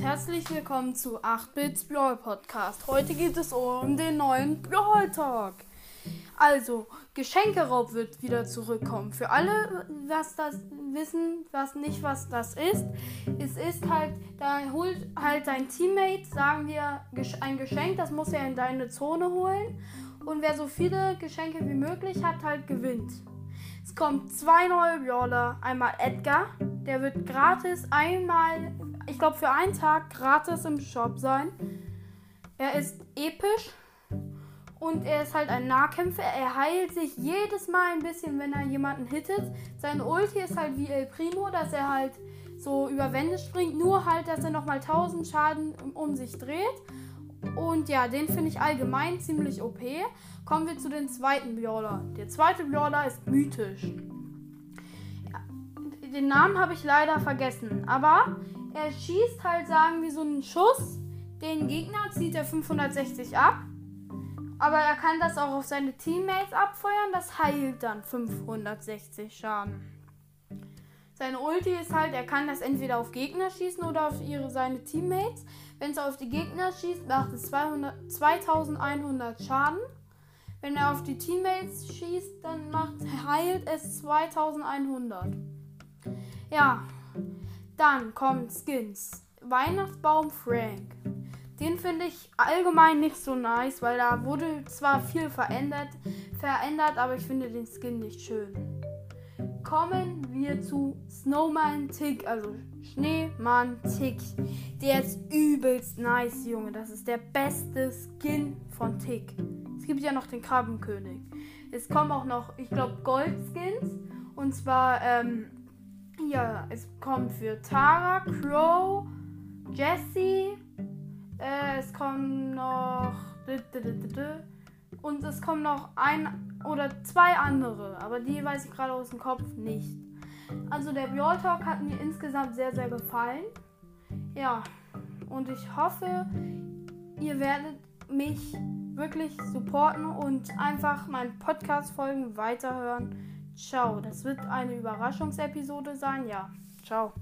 herzlich willkommen zu 8-Bits Brawl Podcast. Heute geht es um den neuen Brawl Talk. Also, Geschenkeraub wird wieder zurückkommen. Für alle, was das wissen, was nicht was das ist, es ist halt, da holt halt dein Teammate, sagen wir, ein Geschenk, das muss er in deine Zone holen. Und wer so viele Geschenke wie möglich hat, halt gewinnt. Es kommen zwei neue Brawler. Einmal Edgar, der wird gratis einmal ich glaube, für einen Tag gratis im Shop sein. Er ist episch und er ist halt ein Nahkämpfer. Er heilt sich jedes Mal ein bisschen, wenn er jemanden hittet. Sein Ulti ist halt wie El Primo, dass er halt so über Wände springt, nur halt, dass er nochmal 1000 Schaden um sich dreht. Und ja, den finde ich allgemein ziemlich OP. Kommen wir zu den zweiten Brawler. Der zweite Brawler ist mythisch. Den Namen habe ich leider vergessen, aber er schießt halt, sagen wir, so einen Schuss. Den Gegner zieht er 560 ab. Aber er kann das auch auf seine Teammates abfeuern. Das heilt dann 560 Schaden. Seine Ulti ist halt, er kann das entweder auf Gegner schießen oder auf ihre, seine Teammates. Wenn es auf die Gegner schießt, macht es 200, 2100 Schaden. Wenn er auf die Teammates schießt, dann macht, heilt es 2100. Ja, dann kommt Skins. Weihnachtsbaum Frank. Den finde ich allgemein nicht so nice, weil da wurde zwar viel verändert, verändert, aber ich finde den Skin nicht schön. Kommen wir zu Snowman Tick, also Schneemann Tick. Der ist übelst nice, Junge. Das ist der beste Skin von Tick. Es gibt ja noch den Krabbenkönig. Es kommen auch noch, ich glaube, Goldskins. Und zwar, ähm, ja, es kommt für Tara, Crow, Jessie. Äh, es kommen noch. Und es kommen noch ein oder zwei andere. Aber die weiß ich gerade aus dem Kopf nicht. Also der Brawl Talk hat mir insgesamt sehr, sehr gefallen. Ja. Und ich hoffe, ihr werdet mich wirklich supporten und einfach meinen Podcast-Folgen weiterhören. Ciao. Das wird eine Überraschungsepisode sein. Ja. Ciao.